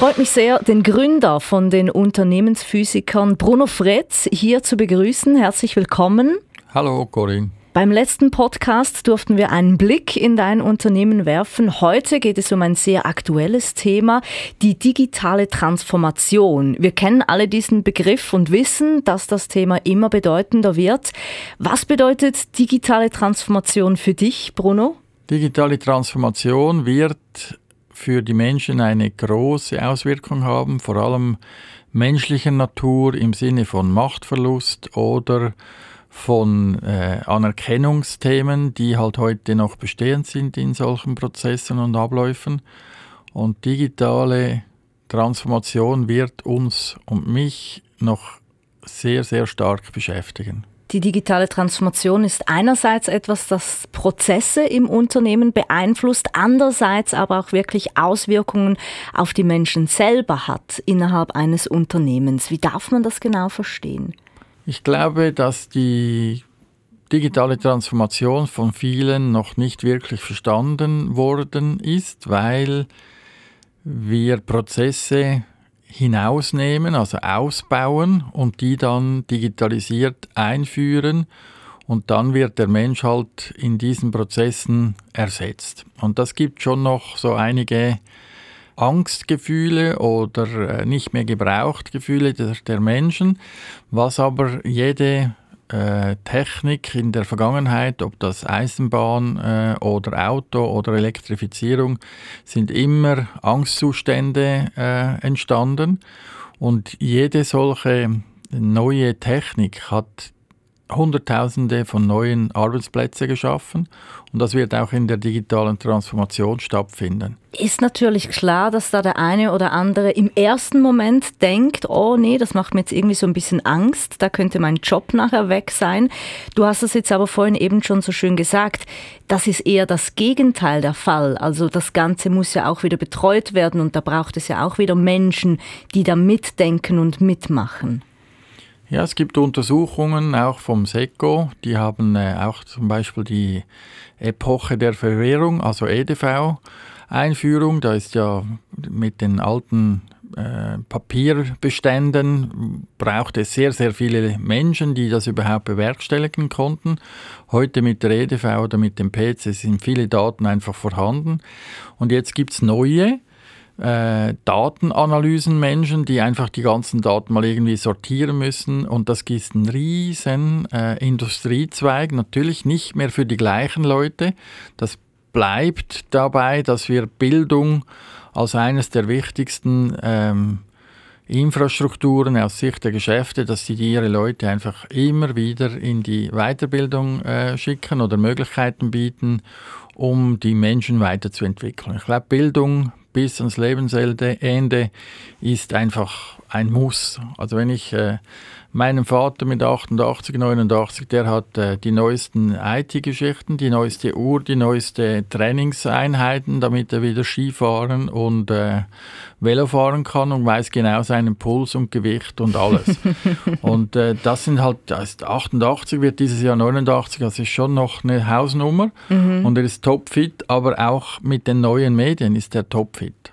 freut mich sehr, den Gründer von den Unternehmensphysikern Bruno Fretz hier zu begrüßen. Herzlich willkommen. Hallo Corinne. Beim letzten Podcast durften wir einen Blick in dein Unternehmen werfen. Heute geht es um ein sehr aktuelles Thema, die digitale Transformation. Wir kennen alle diesen Begriff und wissen, dass das Thema immer bedeutender wird. Was bedeutet digitale Transformation für dich, Bruno? Digitale Transformation wird für die Menschen eine große Auswirkung haben, vor allem menschlicher Natur im Sinne von Machtverlust oder von äh, Anerkennungsthemen, die halt heute noch bestehend sind in solchen Prozessen und Abläufen. Und digitale Transformation wird uns und mich noch sehr, sehr stark beschäftigen. Die digitale Transformation ist einerseits etwas, das Prozesse im Unternehmen beeinflusst, andererseits aber auch wirklich Auswirkungen auf die Menschen selber hat innerhalb eines Unternehmens. Wie darf man das genau verstehen? Ich glaube, dass die digitale Transformation von vielen noch nicht wirklich verstanden worden ist, weil wir Prozesse hinausnehmen, also ausbauen und die dann digitalisiert einführen und dann wird der Mensch halt in diesen Prozessen ersetzt. Und das gibt schon noch so einige Angstgefühle oder äh, nicht mehr gebraucht Gefühle der, der Menschen, was aber jede äh, Technik in der Vergangenheit, ob das Eisenbahn äh, oder Auto oder Elektrifizierung, sind immer Angstzustände äh, entstanden. Und jede solche neue Technik hat Hunderttausende von neuen Arbeitsplätzen geschaffen und das wird auch in der digitalen Transformation stattfinden. Ist natürlich klar, dass da der eine oder andere im ersten Moment denkt, oh nee, das macht mir jetzt irgendwie so ein bisschen Angst, da könnte mein Job nachher weg sein. Du hast es jetzt aber vorhin eben schon so schön gesagt, das ist eher das Gegenteil der Fall. Also das Ganze muss ja auch wieder betreut werden und da braucht es ja auch wieder Menschen, die da mitdenken und mitmachen. Ja, es gibt Untersuchungen auch vom SECO, die haben äh, auch zum Beispiel die Epoche der Verwährung, also EDV, Einführung. Da ist ja mit den alten äh, Papierbeständen braucht es sehr, sehr viele Menschen, die das überhaupt bewerkstelligen konnten. Heute mit der EDV oder mit dem PC sind viele Daten einfach vorhanden. Und jetzt gibt es neue, äh, Datenanalysenmenschen, die einfach die ganzen Daten mal irgendwie sortieren müssen. Und das ist ein riesen äh, Industriezweig, natürlich nicht mehr für die gleichen Leute. Das bleibt dabei, dass wir Bildung als eines der wichtigsten ähm, Infrastrukturen aus Sicht der Geschäfte, dass sie ihre Leute einfach immer wieder in die Weiterbildung äh, schicken oder Möglichkeiten bieten, um die Menschen weiterzuentwickeln. Ich glaube, Bildung bis ans Lebensende ist einfach ein Muss. Also wenn ich äh, meinen Vater mit 88, 89, der hat äh, die neuesten IT-Geschichten, die neueste Uhr, die neueste Trainingseinheiten, damit er wieder Skifahren und äh, Velo fahren kann und weiß genau seinen Puls und Gewicht und alles. und äh, das sind halt, das ist 88 wird dieses Jahr 89, das ist schon noch eine Hausnummer mhm. und er ist topfit, aber auch mit den neuen Medien ist er topfit.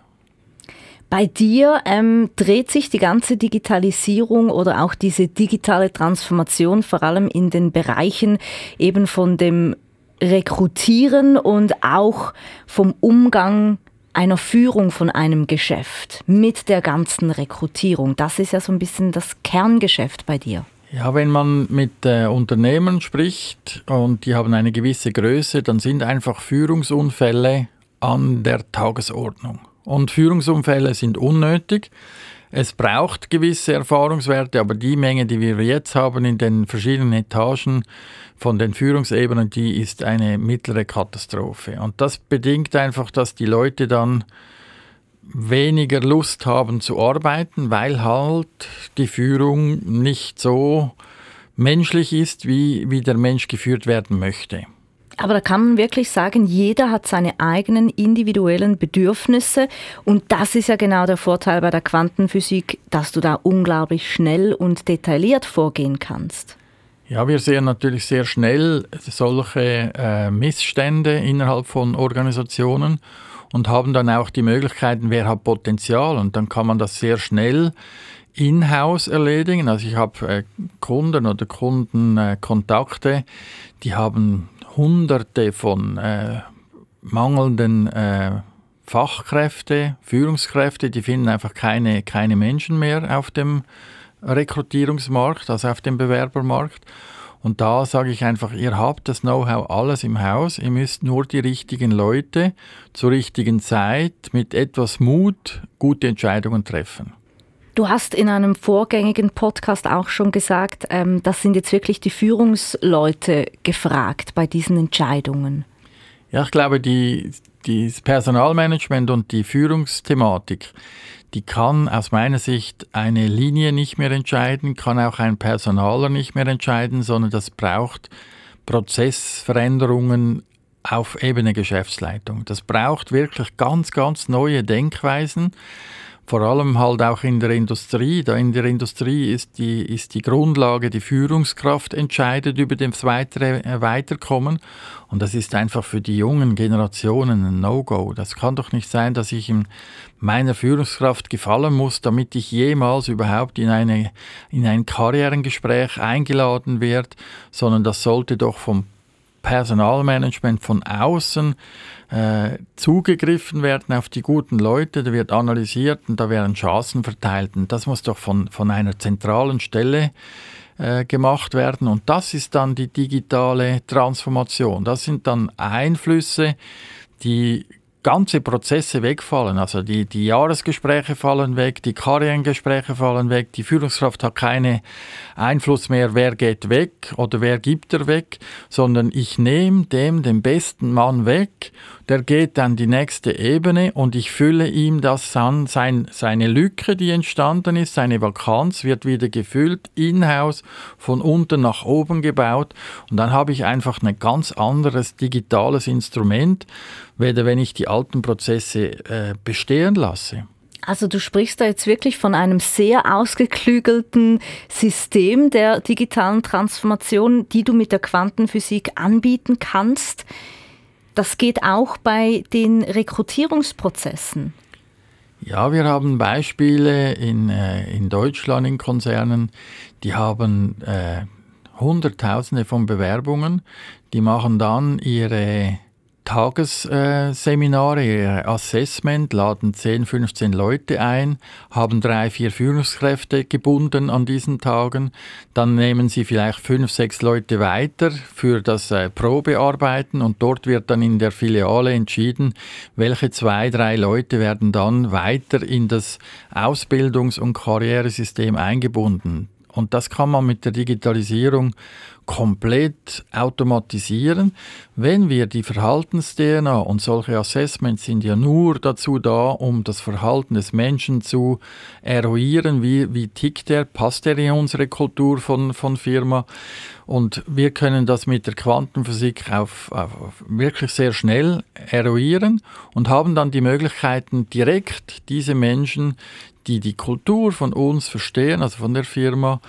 Bei dir ähm, dreht sich die ganze Digitalisierung oder auch diese digitale Transformation vor allem in den Bereichen eben von dem Rekrutieren und auch vom Umgang einer Führung von einem Geschäft mit der ganzen Rekrutierung. Das ist ja so ein bisschen das Kerngeschäft bei dir. Ja, wenn man mit äh, Unternehmen spricht und die haben eine gewisse Größe, dann sind einfach Führungsunfälle an der Tagesordnung und Führungsunfälle sind unnötig. Es braucht gewisse Erfahrungswerte, aber die Menge, die wir jetzt haben in den verschiedenen Etagen von den Führungsebenen, die ist eine mittlere Katastrophe. Und das bedingt einfach, dass die Leute dann weniger Lust haben zu arbeiten, weil halt die Führung nicht so menschlich ist, wie, wie der Mensch geführt werden möchte. Aber da kann man wirklich sagen, jeder hat seine eigenen individuellen Bedürfnisse und das ist ja genau der Vorteil bei der Quantenphysik, dass du da unglaublich schnell und detailliert vorgehen kannst. Ja, wir sehen natürlich sehr schnell solche äh, Missstände innerhalb von Organisationen und haben dann auch die Möglichkeiten, wer hat Potenzial und dann kann man das sehr schnell in-house erledigen. Also ich habe äh, Kunden oder Kundenkontakte, äh, die haben hunderte von äh, mangelnden äh, Fachkräfte, Führungskräfte, die finden einfach keine, keine Menschen mehr auf dem Rekrutierungsmarkt, also auf dem Bewerbermarkt. Und da sage ich einfach, ihr habt das Know-how alles im Haus, ihr müsst nur die richtigen Leute zur richtigen Zeit mit etwas Mut gute Entscheidungen treffen. Du hast in einem vorgängigen Podcast auch schon gesagt, ähm, das sind jetzt wirklich die Führungsleute gefragt bei diesen Entscheidungen. Ja, ich glaube, die, das Personalmanagement und die Führungsthematik, die kann aus meiner Sicht eine Linie nicht mehr entscheiden, kann auch ein Personaler nicht mehr entscheiden, sondern das braucht Prozessveränderungen auf Ebene Geschäftsleitung. Das braucht wirklich ganz, ganz neue Denkweisen vor allem halt auch in der Industrie. Da in der Industrie ist die, ist die Grundlage, die Führungskraft entscheidet über das weitere äh, Weiterkommen. Und das ist einfach für die jungen Generationen ein No-Go. Das kann doch nicht sein, dass ich in meiner Führungskraft gefallen muss, damit ich jemals überhaupt in, eine, in ein Karrierengespräch eingeladen werde, sondern das sollte doch vom Personalmanagement von außen äh, zugegriffen werden auf die guten Leute, da wird analysiert und da werden Chancen verteilt. Und das muss doch von, von einer zentralen Stelle äh, gemacht werden. Und das ist dann die digitale Transformation. Das sind dann Einflüsse, die ganze Prozesse wegfallen. Also die, die Jahresgespräche fallen weg, die Karrierengespräche fallen weg, die Führungskraft hat keinen Einfluss mehr, wer geht weg oder wer gibt er weg, sondern ich nehme dem den besten Mann weg, der geht dann die nächste Ebene und ich fülle ihm das an, sein, seine Lücke, die entstanden ist, seine Vakanz wird wieder gefüllt, in-house, von unten nach oben gebaut. Und dann habe ich einfach ein ganz anderes digitales Instrument, weder wenn ich die alten Prozesse äh, bestehen lasse. Also du sprichst da jetzt wirklich von einem sehr ausgeklügelten System der digitalen Transformation, die du mit der Quantenphysik anbieten kannst. Das geht auch bei den Rekrutierungsprozessen. Ja, wir haben Beispiele in, äh, in Deutschland in Konzernen, die haben äh, Hunderttausende von Bewerbungen, die machen dann ihre Tagesseminare, ihr Assessment, laden 10, 15 Leute ein, haben drei, vier Führungskräfte gebunden an diesen Tagen. Dann nehmen sie vielleicht fünf, sechs Leute weiter für das äh, Probearbeiten und dort wird dann in der Filiale entschieden, welche zwei, drei Leute werden dann weiter in das Ausbildungs- und Karrieresystem eingebunden. Und das kann man mit der Digitalisierung komplett automatisieren. Wenn wir die Verhaltens-DNA und solche Assessments sind ja nur dazu da, um das Verhalten des Menschen zu eruieren, wie, wie tickt er, passt er in unsere Kultur von, von Firma. Und wir können das mit der Quantenphysik auf, auf wirklich sehr schnell eruieren und haben dann die Möglichkeiten, direkt diese Menschen, die die Kultur von uns verstehen, also von der Firma,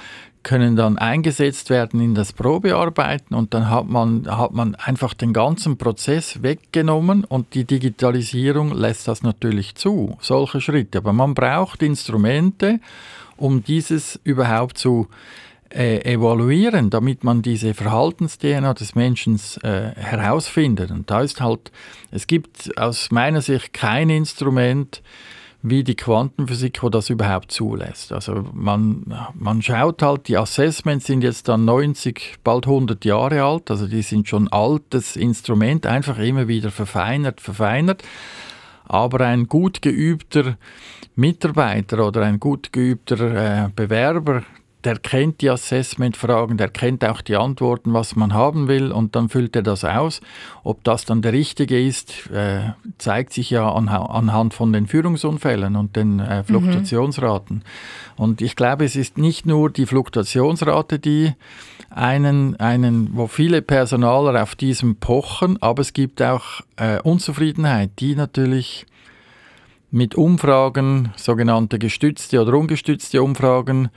können dann eingesetzt werden in das Probearbeiten und dann hat man, hat man einfach den ganzen Prozess weggenommen und die Digitalisierung lässt das natürlich zu, solche Schritte. Aber man braucht Instrumente, um dieses überhaupt zu äh, evaluieren, damit man diese Verhaltens-DNA des Menschen äh, herausfindet. Und da ist halt, es gibt aus meiner Sicht kein Instrument, wie die Quantenphysik, wo das überhaupt zulässt. Also man, man schaut halt, die Assessments sind jetzt dann 90, bald 100 Jahre alt, also die sind schon altes Instrument, einfach immer wieder verfeinert, verfeinert. Aber ein gut geübter Mitarbeiter oder ein gut geübter äh, Bewerber, der kennt die Assessment-Fragen, der kennt auch die Antworten, was man haben will und dann füllt er das aus. Ob das dann der richtige ist, äh, zeigt sich ja an, anhand von den Führungsunfällen und den äh, mhm. Fluktuationsraten. Mhm. Und ich glaube, es ist nicht nur die Fluktuationsrate, die einen, einen, wo viele Personaler auf diesem pochen, aber es gibt auch äh, Unzufriedenheit, die natürlich mit Umfragen, sogenannte gestützte oder ungestützte Umfragen,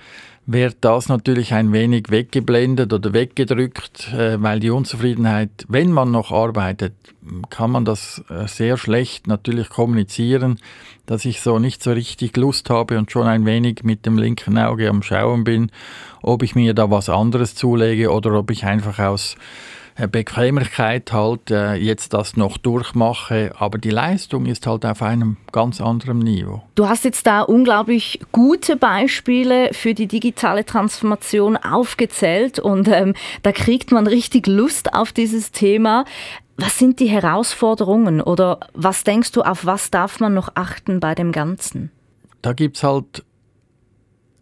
wird das natürlich ein wenig weggeblendet oder weggedrückt, äh, weil die Unzufriedenheit, wenn man noch arbeitet, kann man das äh, sehr schlecht natürlich kommunizieren, dass ich so nicht so richtig Lust habe und schon ein wenig mit dem linken Auge am Schauen bin, ob ich mir da was anderes zulege oder ob ich einfach aus Bequemlichkeit halt äh, jetzt das noch durchmache, aber die Leistung ist halt auf einem ganz anderen Niveau. Du hast jetzt da unglaublich gute Beispiele für die digitale Transformation aufgezählt und ähm, da kriegt man richtig Lust auf dieses Thema. Was sind die Herausforderungen oder was denkst du, auf was darf man noch achten bei dem Ganzen? Da gibt es halt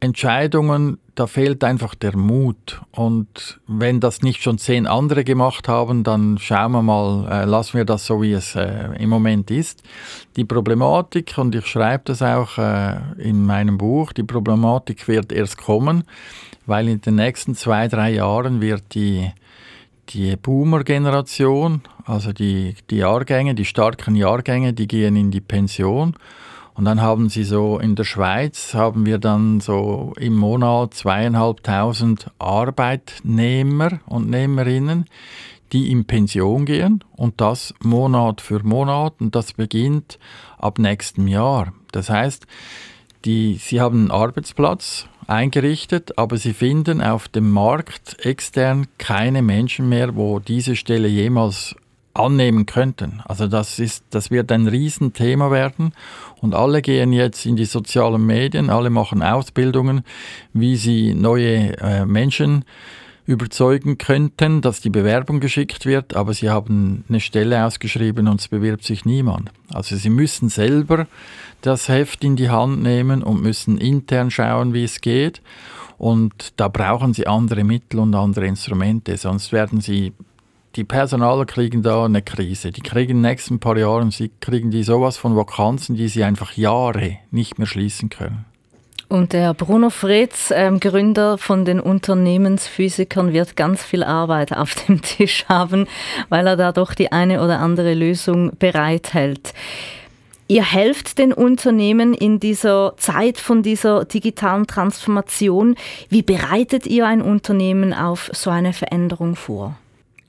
Entscheidungen, da fehlt einfach der Mut. Und wenn das nicht schon zehn andere gemacht haben, dann schauen wir mal, äh, lassen wir das so, wie es äh, im Moment ist. Die Problematik, und ich schreibe das auch äh, in meinem Buch, die Problematik wird erst kommen, weil in den nächsten zwei, drei Jahren wird die, die Boomer-Generation, also die, die Jahrgänge, die starken Jahrgänge, die gehen in die Pension. Und dann haben sie so in der Schweiz haben wir dann so im Monat zweieinhalbtausend Arbeitnehmer und Nehmerinnen, die in Pension gehen und das Monat für Monat und das beginnt ab nächstem Jahr. Das heißt, die, sie haben einen Arbeitsplatz eingerichtet, aber sie finden auf dem Markt extern keine Menschen mehr, wo diese Stelle jemals annehmen könnten. Also das, ist, das wird ein Riesenthema werden und alle gehen jetzt in die sozialen Medien, alle machen Ausbildungen, wie sie neue äh, Menschen überzeugen könnten, dass die Bewerbung geschickt wird, aber sie haben eine Stelle ausgeschrieben und es bewirbt sich niemand. Also sie müssen selber das Heft in die Hand nehmen und müssen intern schauen, wie es geht. Und da brauchen sie andere Mittel und andere Instrumente, sonst werden sie die Personaler kriegen da eine Krise. Die kriegen in den nächsten paar Jahren, sie kriegen die sowas von Vakanzen, die sie einfach Jahre nicht mehr schließen können. Und der Bruno Fritz, ähm, Gründer von den Unternehmensphysikern, wird ganz viel Arbeit auf dem Tisch haben, weil er da doch die eine oder andere Lösung bereithält. Ihr helft den Unternehmen in dieser Zeit von dieser digitalen Transformation. Wie bereitet ihr ein Unternehmen auf so eine Veränderung vor?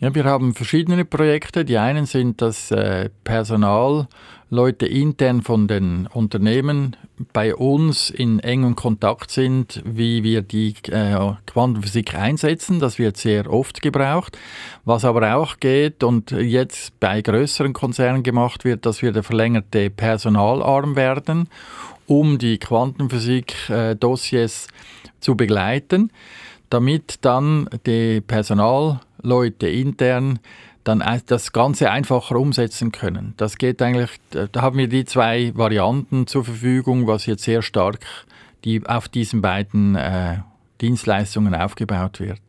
Ja, wir haben verschiedene Projekte. Die einen sind, dass äh, Personalleute intern von den Unternehmen bei uns in engem Kontakt sind, wie wir die äh, Quantenphysik einsetzen. Das wird sehr oft gebraucht. Was aber auch geht und jetzt bei größeren Konzernen gemacht wird, dass wir der verlängerte Personalarm werden, um die Quantenphysik-Dossiers äh, zu begleiten, damit dann die Personal Leute intern dann das Ganze einfacher umsetzen können. Das geht eigentlich, da haben wir die zwei Varianten zur Verfügung, was jetzt sehr stark die, auf diesen beiden äh, Dienstleistungen aufgebaut wird.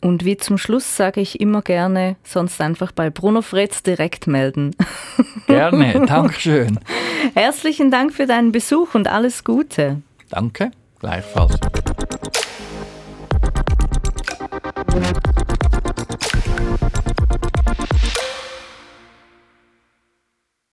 Und wie zum Schluss sage ich immer gerne, sonst einfach bei Bruno Fretz direkt melden. Gerne, Dankeschön. Herzlichen Dank für deinen Besuch und alles Gute. Danke, gleichfalls.